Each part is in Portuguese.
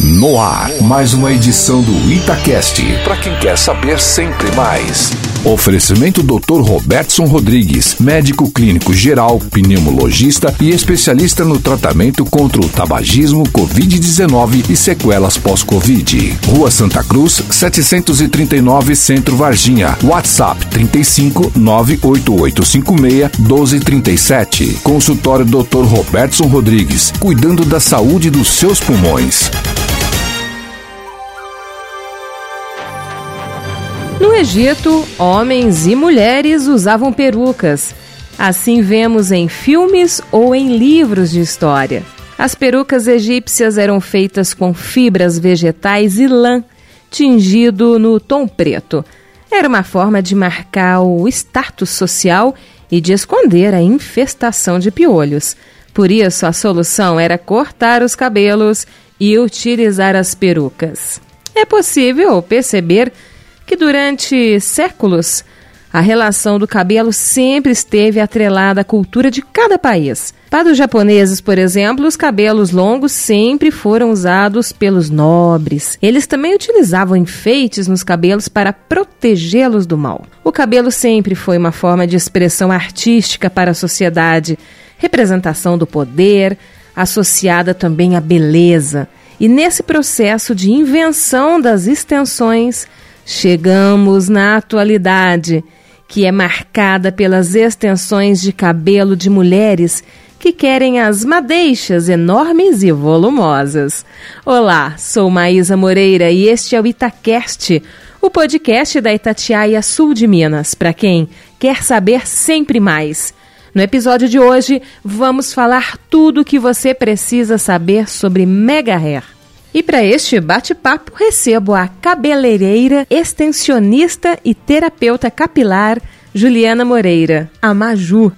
No ar, mais uma edição do Itacast. Para quem quer saber sempre mais. Oferecimento Dr. Robertson Rodrigues, médico clínico geral, pneumologista e especialista no tratamento contra o tabagismo, Covid-19 e sequelas pós-Covid. Rua Santa Cruz, 739 Centro Varginha. WhatsApp 35 98856 1237. Consultório Dr. Robertson Rodrigues, cuidando da saúde dos seus pulmões. No Egito, homens e mulheres usavam perucas. Assim vemos em filmes ou em livros de história. As perucas egípcias eram feitas com fibras vegetais e lã, tingido no tom preto. Era uma forma de marcar o status social e de esconder a infestação de piolhos. Por isso, a solução era cortar os cabelos e utilizar as perucas. É possível perceber que durante séculos a relação do cabelo sempre esteve atrelada à cultura de cada país. Para os japoneses, por exemplo, os cabelos longos sempre foram usados pelos nobres. Eles também utilizavam enfeites nos cabelos para protegê-los do mal. O cabelo sempre foi uma forma de expressão artística para a sociedade, representação do poder, associada também à beleza. E nesse processo de invenção das extensões, Chegamos na atualidade, que é marcada pelas extensões de cabelo de mulheres que querem as madeixas enormes e volumosas. Olá, sou Maísa Moreira e este é o Itacast, o podcast da Itatiaia Sul de Minas, para quem quer saber sempre mais. No episódio de hoje, vamos falar tudo o que você precisa saber sobre Mega Hair. E para este bate-papo recebo a cabeleireira, extensionista e terapeuta capilar Juliana Moreira, a Maju.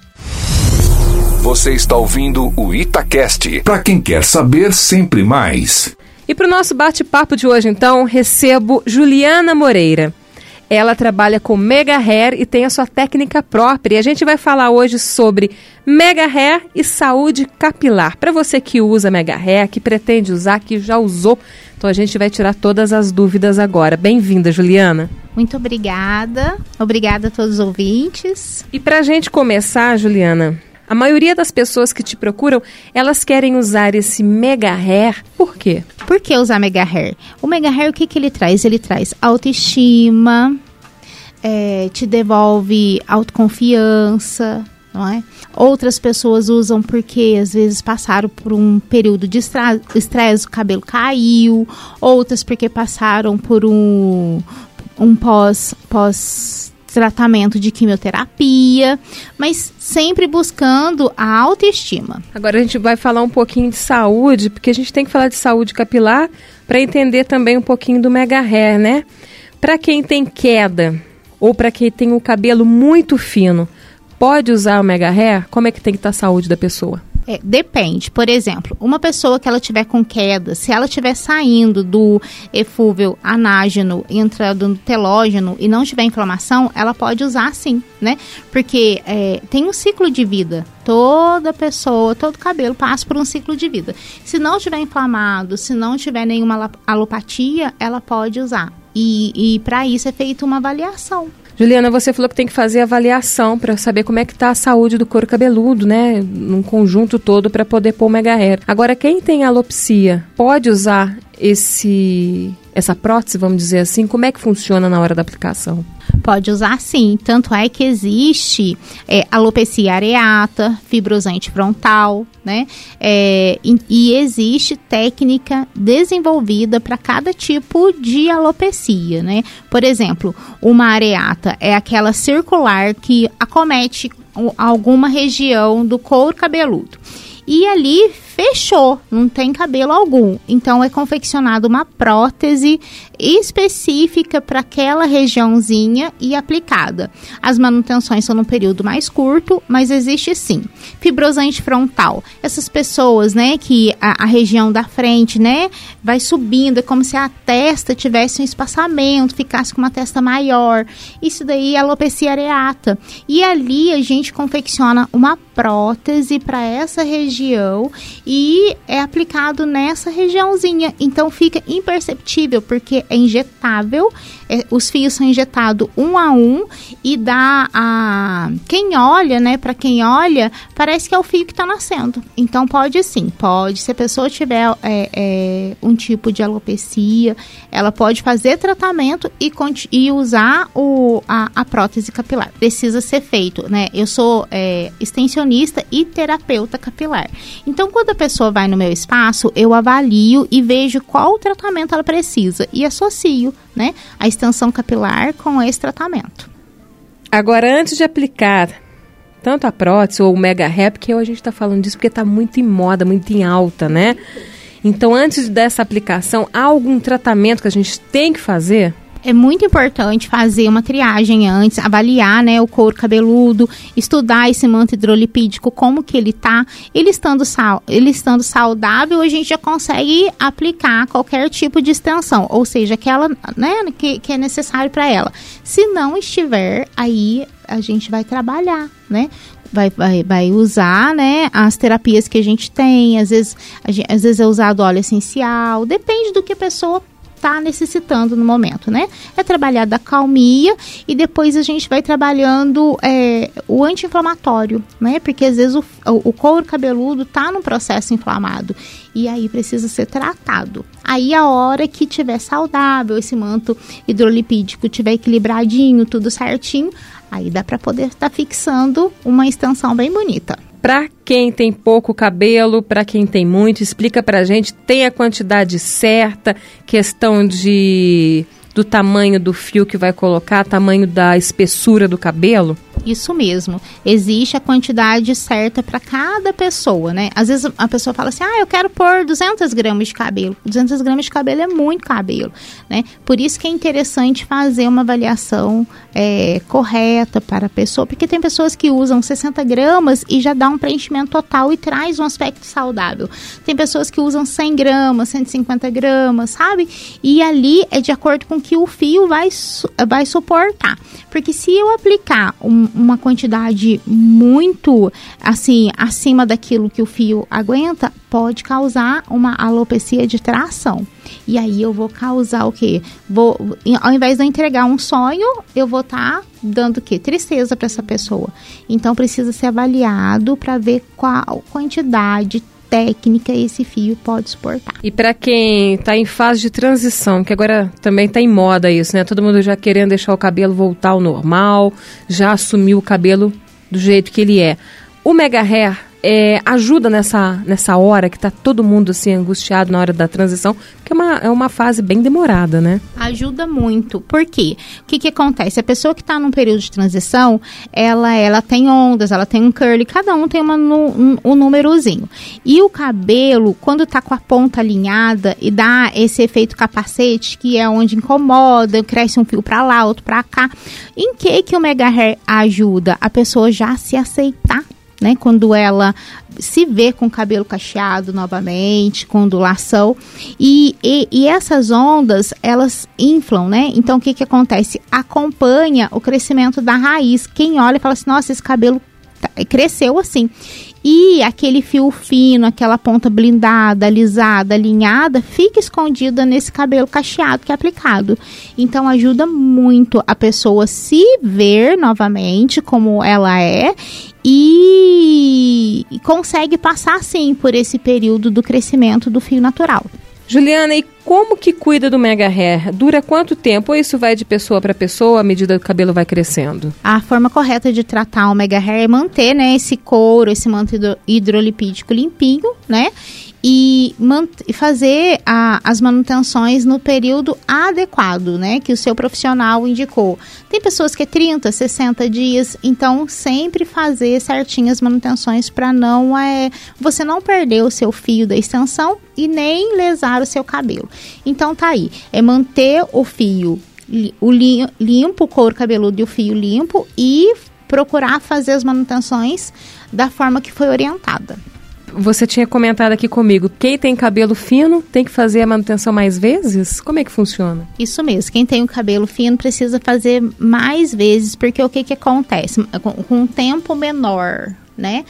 Você está ouvindo o Itacast. Para quem quer saber sempre mais. E para o nosso bate-papo de hoje, então, recebo Juliana Moreira. Ela trabalha com Mega Hair e tem a sua técnica própria. E a gente vai falar hoje sobre Mega Hair e saúde capilar. Para você que usa Mega Hair, que pretende usar, que já usou, então a gente vai tirar todas as dúvidas agora. Bem-vinda, Juliana. Muito obrigada. Obrigada a todos os ouvintes. E para a gente começar, Juliana, a maioria das pessoas que te procuram, elas querem usar esse mega hair. Por quê? Por que usar mega hair? O mega hair, o que, que ele traz? Ele traz autoestima, é, te devolve autoconfiança, não é? Outras pessoas usam porque às vezes passaram por um período de estresse, o cabelo caiu. Outras porque passaram por um, um pós, pós tratamento de quimioterapia, mas sempre buscando a autoestima. Agora a gente vai falar um pouquinho de saúde, porque a gente tem que falar de saúde capilar para entender também um pouquinho do mega hair, né? Para quem tem queda ou para quem tem o cabelo muito fino, pode usar o mega hair? Como é que tem que estar tá a saúde da pessoa? É, depende. Por exemplo, uma pessoa que ela tiver com queda, se ela estiver saindo do efúvio anágeno, entrando no telógeno e não tiver inflamação, ela pode usar sim, né? Porque é, tem um ciclo de vida. Toda pessoa, todo cabelo passa por um ciclo de vida. Se não tiver inflamado, se não tiver nenhuma alopatia, ela pode usar. E, e para isso é feita uma avaliação. Juliana, você falou que tem que fazer avaliação para saber como é que está a saúde do couro cabeludo, né? Num conjunto todo para poder pôr o mega hair. Agora, quem tem alopecia pode usar esse essa prótese, vamos dizer assim, como é que funciona na hora da aplicação? Pode usar sim, tanto é que existe é, alopecia areata, fibrosante frontal, né? É, e, e existe técnica desenvolvida para cada tipo de alopecia, né? Por exemplo, uma areata é aquela circular que acomete alguma região do couro cabeludo. E ali fechou, não tem cabelo algum. Então é confeccionada uma prótese específica para aquela regiãozinha e aplicada. As manutenções são num período mais curto, mas existe sim. Fibrosante frontal. Essas pessoas, né, que a, a região da frente, né, vai subindo, é como se a testa tivesse um espaçamento, ficasse com uma testa maior. Isso daí é alopecia areata. E ali a gente confecciona uma prótese para essa região e é aplicado nessa regiãozinha. Então fica imperceptível porque é injetável, é, os fios são injetados um a um e dá a quem olha, né? Para quem olha, parece que é o fio que está nascendo. Então pode sim, pode. Se a pessoa tiver é, é, um tipo de alopecia, ela pode fazer tratamento e, e usar o, a, a, prótese capilar. Precisa ser feito, né? Eu sou é, extensionista e terapeuta capilar. Então quando a pessoa vai no meu espaço, eu avalio e vejo qual tratamento ela precisa e associo, né? A extensão capilar com esse tratamento. Agora, antes de aplicar tanto a prótese ou o mega hair, porque hoje a gente está falando disso porque está muito em moda, muito em alta, né? Então, antes dessa aplicação, há algum tratamento que a gente tem que fazer? É muito importante fazer uma triagem antes, avaliar, né, o couro cabeludo, estudar esse manto hidrolipídico, como que ele tá. Ele estando, sal, ele estando saudável, a gente já consegue aplicar qualquer tipo de extensão, ou seja, aquela, né, que, que é necessário para ela. Se não estiver, aí a gente vai trabalhar, né? Vai, vai, vai usar, né, as terapias que a gente tem, às vezes, gente, às vezes é usado óleo essencial, depende do que a pessoa está necessitando no momento, né? É trabalhar da calmia e depois a gente vai trabalhando é, o anti-inflamatório, né? Porque às vezes o, o couro cabeludo está num processo inflamado e aí precisa ser tratado. Aí a hora que tiver saudável, esse manto hidrolipídico tiver equilibradinho, tudo certinho, aí dá para poder estar tá fixando uma extensão bem bonita. Para quem tem pouco cabelo, para quem tem muito, explica para a gente, tem a quantidade certa, questão de do tamanho do fio que vai colocar, tamanho da espessura do cabelo? Isso mesmo. Existe a quantidade certa para cada pessoa, né? Às vezes a pessoa fala assim, ah, eu quero pôr 200 gramas de cabelo. 200 gramas de cabelo é muito cabelo, né? Por isso que é interessante fazer uma avaliação é, correta para a pessoa, porque tem pessoas que usam 60 gramas e já dá um preenchimento total e traz um aspecto saudável. Tem pessoas que usam 100 gramas, 150 gramas, sabe? E ali é de acordo com que o fio vai, vai suportar. Porque se eu aplicar um, uma quantidade muito assim acima daquilo que o fio aguenta, pode causar uma alopecia de tração. E aí eu vou causar o quê? Vou, ao invés de eu entregar um sonho, eu vou estar tá dando o quê? Tristeza para essa pessoa. Então precisa ser avaliado para ver qual quantidade técnica esse fio pode suportar. E para quem está em fase de transição, que agora também está em moda isso, né? Todo mundo já querendo deixar o cabelo voltar ao normal, já assumiu o cabelo do jeito que ele é. O Mega Hair é, ajuda nessa, nessa hora que está todo mundo assim angustiado na hora da transição, porque é uma, é uma fase bem demorada, né? Ajuda muito. Por quê? O que, que acontece? A pessoa que está num período de transição, ela, ela tem ondas, ela tem um curly, cada um tem uma, um, um númerozinho. E o cabelo, quando está com a ponta alinhada e dá esse efeito capacete, que é onde incomoda, cresce um fio para lá, outro para cá, em que que o Mega Hair ajuda? A pessoa já se aceitar né? Quando ela se vê com o cabelo cacheado novamente, com ondulação. E, e, e, essas ondas, elas inflam, né? Então, o que, que acontece? Acompanha o crescimento da raiz. Quem olha fala assim, nossa, esse cabelo tá, cresceu assim. E aquele fio fino, aquela ponta blindada, alisada, alinhada, fica escondida nesse cabelo cacheado que é aplicado. Então ajuda muito a pessoa se ver novamente como ela é e consegue passar sim por esse período do crescimento do fio natural. Juliana, e como que cuida do mega hair? Dura quanto tempo ou isso vai de pessoa para pessoa à medida que o cabelo vai crescendo? A forma correta de tratar o mega hair é manter, né, esse couro, esse manto hidrolipídico limpinho, né? E fazer a, as manutenções no período adequado, né, que o seu profissional indicou. Tem pessoas que é 30, 60 dias, então sempre fazer certinhas manutenções para não é você não perder o seu fio da extensão e nem lesar o seu cabelo. Então tá aí, é manter o fio o limpo, o couro cabeludo e o fio limpo e procurar fazer as manutenções da forma que foi orientada você tinha comentado aqui comigo, quem tem cabelo fino tem que fazer a manutenção mais vezes? Como é que funciona? Isso mesmo, quem tem o cabelo fino precisa fazer mais vezes, porque o que, que acontece? Com, um tempo menor, né?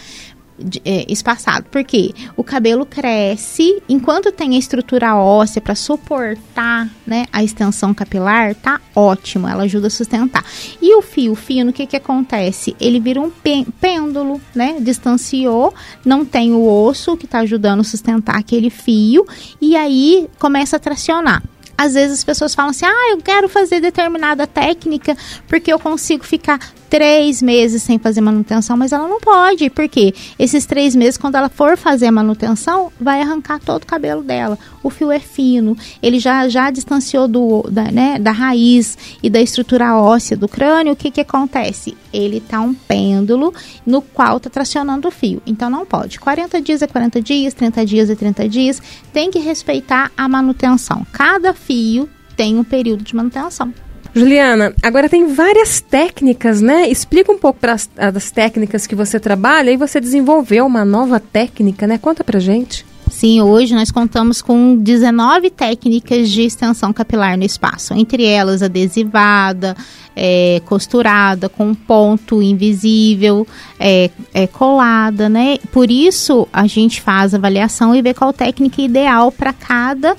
É, espaçado. Porque o cabelo cresce, enquanto tem a estrutura óssea para suportar né, a extensão capilar, tá ótimo, ela ajuda a sustentar. E o fio fino, o que, que acontece? Ele vira um pêndulo, né? Distanciou, não tem o osso que está ajudando a sustentar aquele fio, e aí começa a tracionar às vezes as pessoas falam assim: ah, eu quero fazer determinada técnica porque eu consigo ficar três meses sem fazer manutenção, mas ela não pode, porque esses três meses, quando ela for fazer a manutenção, vai arrancar todo o cabelo dela. O fio é fino, ele já, já distanciou do, da, né, da raiz e da estrutura óssea do crânio. O que, que acontece? Ele tá um pêndulo no qual tá tracionando o fio. Então não pode. 40 dias é 40 dias, 30 dias é 30 dias. Tem que respeitar a manutenção. Cada fio tem um período de manutenção. Juliana, agora tem várias técnicas, né? Explica um pouco para as técnicas que você trabalha e você desenvolveu uma nova técnica, né? Conta pra gente. Sim, hoje nós contamos com 19 técnicas de extensão capilar no espaço, entre elas adesivada, é, costurada, com ponto invisível, é, é, colada, né? Por isso a gente faz avaliação e vê qual técnica ideal para cada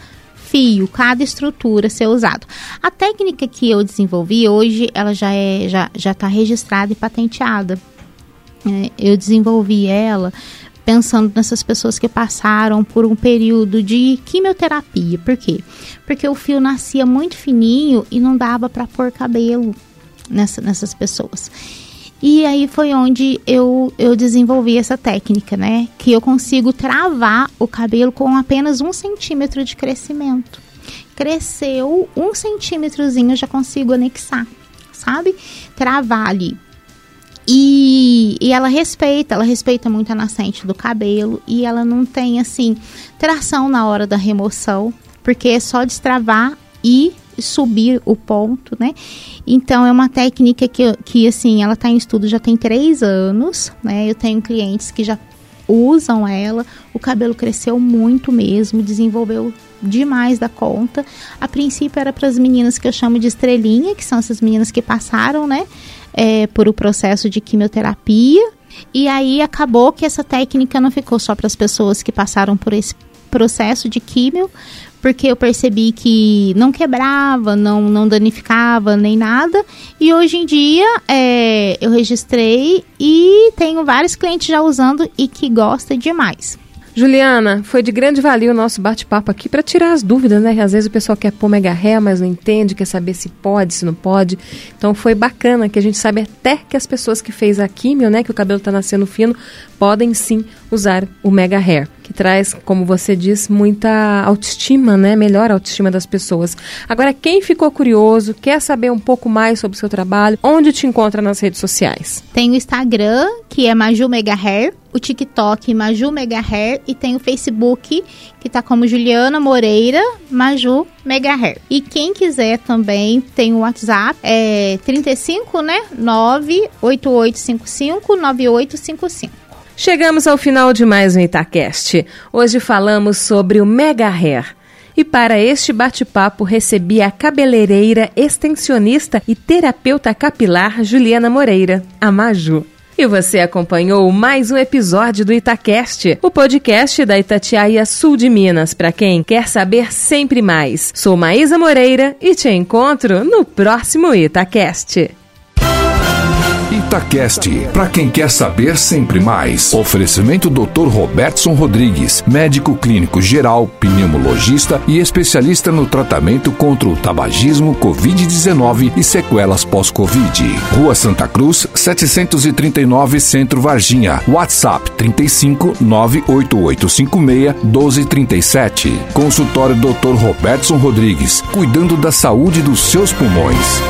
fio, cada estrutura ser usado. A técnica que eu desenvolvi hoje, ela já é já já está registrada e patenteada. É, eu desenvolvi ela pensando nessas pessoas que passaram por um período de quimioterapia. Por quê? Porque o fio nascia muito fininho e não dava para pôr cabelo nessa, nessas pessoas. E aí foi onde eu, eu desenvolvi essa técnica, né? Que eu consigo travar o cabelo com apenas um centímetro de crescimento. Cresceu um centímetrozinho, eu já consigo anexar, sabe? Travar ali. E, e ela respeita, ela respeita muito a nascente do cabelo e ela não tem assim tração na hora da remoção, porque é só destravar e subir o ponto, né? Então é uma técnica que, que assim, ela está em estudo já tem três anos, né? Eu tenho clientes que já usam ela, o cabelo cresceu muito mesmo, desenvolveu demais da conta. A princípio era para as meninas que eu chamo de estrelinha, que são essas meninas que passaram, né, é, por o processo de quimioterapia. E aí acabou que essa técnica não ficou só para as pessoas que passaram por esse processo de químio, porque eu percebi que não quebrava, não, não danificava nem nada. E hoje em dia é, eu registrei e tenho vários clientes já usando e que gosta demais. Juliana, foi de grande valia o nosso bate-papo aqui para tirar as dúvidas, né? Às vezes o pessoal quer pôr mega ré, mas não entende, quer saber se pode, se não pode. Então foi bacana que a gente sabe até que as pessoas que fez a químio, né, que o cabelo está nascendo fino, podem sim usar o mega hair, que traz, como você diz, muita autoestima, né? Melhor autoestima das pessoas. Agora, quem ficou curioso, quer saber um pouco mais sobre o seu trabalho, onde te encontra nas redes sociais? Tem o Instagram, que é Maju Mega Hair, o TikTok Maju Mega Hair e tem o Facebook que tá como Juliana Moreira Maju Mega Hair. E quem quiser também tem o WhatsApp, é 35, né? 98855 9855. Chegamos ao final de mais um Itacast. Hoje falamos sobre o Mega Hair. E para este bate-papo recebi a cabeleireira, extensionista e terapeuta capilar Juliana Moreira, a Maju. E você acompanhou mais um episódio do Itacast, o podcast da Itatiaia Sul de Minas, para quem quer saber sempre mais. Sou Maísa Moreira e te encontro no próximo Itacast. Itacast, para quem quer saber sempre mais. Oferecimento Dr. Robertson Rodrigues, médico clínico geral, pneumologista e especialista no tratamento contra o tabagismo, Covid-19 e sequelas pós-Covid. Rua Santa Cruz, 739 Centro Varginha. WhatsApp 35 98856 1237. Consultório Dr. Robertson Rodrigues, cuidando da saúde dos seus pulmões.